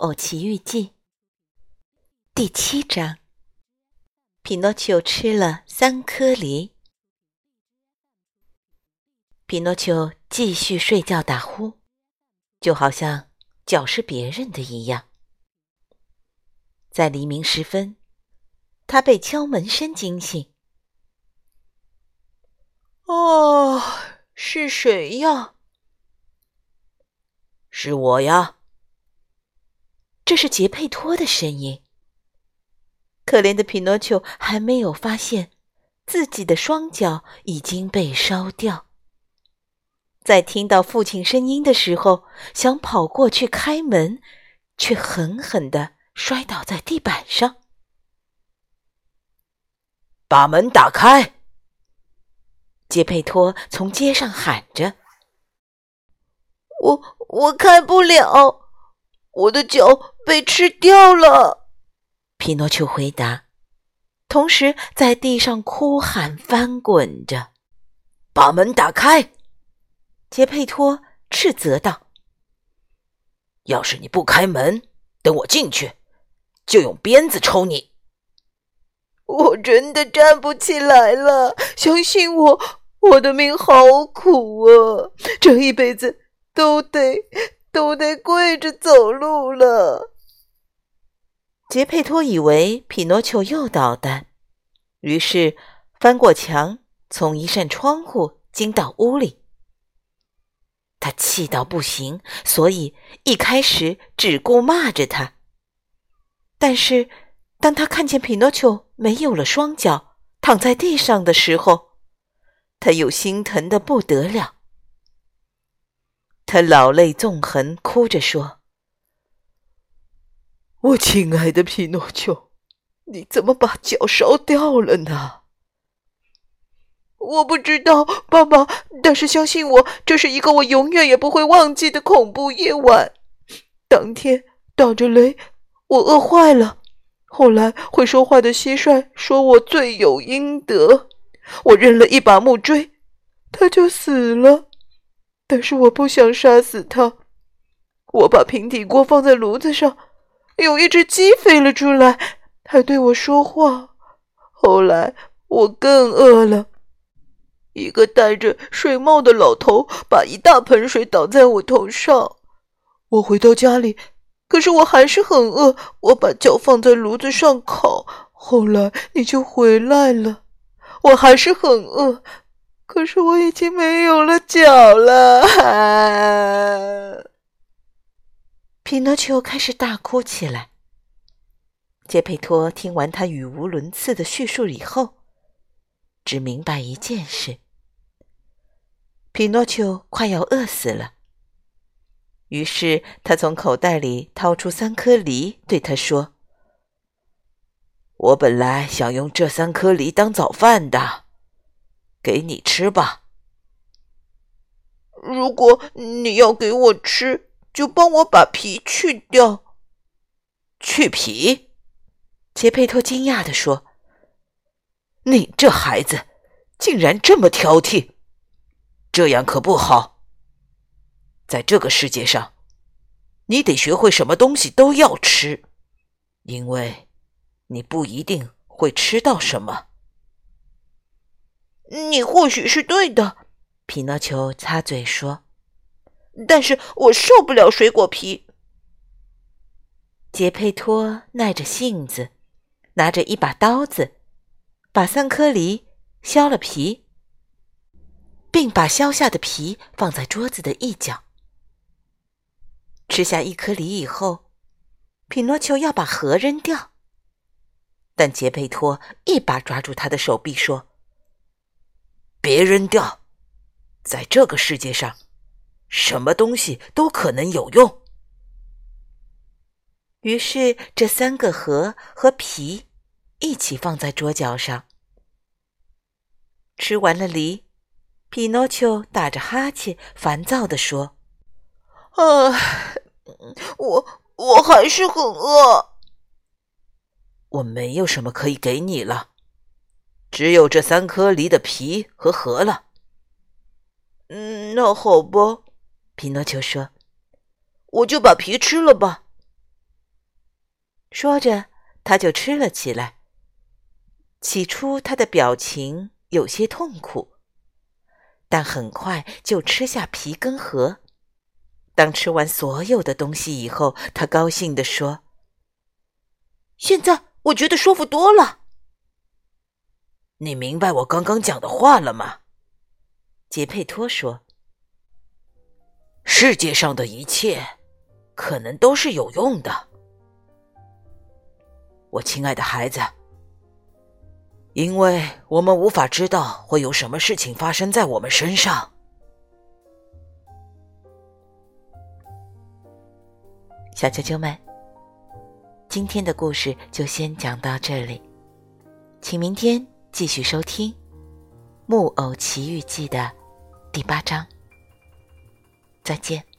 偶奇遇记》第七章：匹诺丘吃了三颗梨。匹诺丘继续睡觉打呼，就好像脚是别人的一样。在黎明时分，他被敲门声惊醒。“哦，是谁呀？”“是我呀。”这是杰佩托的声音。可怜的匹诺丘还没有发现自己的双脚已经被烧掉。在听到父亲声音的时候，想跑过去开门，却狠狠的摔倒在地板上。把门打开！杰佩托从街上喊着：“我我开不了。”我的脚被吃掉了，匹诺丘回答，同时在地上哭喊翻滚着。把门打开！杰佩托斥责道：“要是你不开门，等我进去，就用鞭子抽你。”我真的站不起来了，相信我，我的命好苦啊，这一辈子都得。都得跪着走路了。杰佩托以为匹诺丘又捣蛋，于是翻过墙，从一扇窗户进到屋里。他气到不行，所以一开始只顾骂着他。但是当他看见匹诺丘没有了双脚，躺在地上的时候，他又心疼的不得了。他老泪纵横，哭着说：“我亲爱的匹诺丘，你怎么把脚烧掉了呢？”我不知道，爸爸。但是相信我，这是一个我永远也不会忘记的恐怖夜晚。当天打着雷，我饿坏了。后来会说话的蟋蟀说我罪有应得，我扔了一把木锥，它就死了。但是我不想杀死他，我把平底锅放在炉子上，有一只鸡飞了出来，还对我说话。后来我更饿了，一个戴着水帽的老头把一大盆水倒在我头上。我回到家里，可是我还是很饿。我把脚放在炉子上烤，后来你就回来了，我还是很饿。可是我已经没有了脚了，匹诺丘开始大哭起来。杰佩托听完他语无伦次的叙述以后，只明白一件事：匹诺丘快要饿死了。于是他从口袋里掏出三颗梨，对他说：“我本来想用这三颗梨当早饭的。”给你吃吧。如果你要给我吃，就帮我把皮去掉。去皮？杰佩托惊讶地说：“你这孩子竟然这么挑剔，这样可不好。在这个世界上，你得学会什么东西都要吃，因为你不一定会吃到什么。”你或许是对的，匹诺丘擦嘴说：“但是我受不了水果皮。”杰佩托耐着性子，拿着一把刀子，把三颗梨削了皮，并把削下的皮放在桌子的一角。吃下一颗梨以后，匹诺丘要把核扔掉，但杰佩托一把抓住他的手臂说。别扔掉，在这个世界上，什么东西都可能有用。于是，这三个核和皮一起放在桌角上。吃完了梨，匹诺丘打着哈欠，烦躁地说：“啊，我我还是很饿。我没有什么可以给你了，只有这三颗梨的皮和核了。”嗯，那好吧，匹诺丘说：“我就把皮吃了吧。”说着，他就吃了起来。起初，他的表情有些痛苦，但很快就吃下皮跟核。当吃完所有的东西以后，他高兴地说：“现在我觉得舒服多了。”你明白我刚刚讲的话了吗？杰佩托说：“世界上的一切，可能都是有用的，我亲爱的孩子，因为我们无法知道会有什么事情发生在我们身上。”小啾啾们，今天的故事就先讲到这里，请明天继续收听《木偶奇遇记》的。第八章，再见。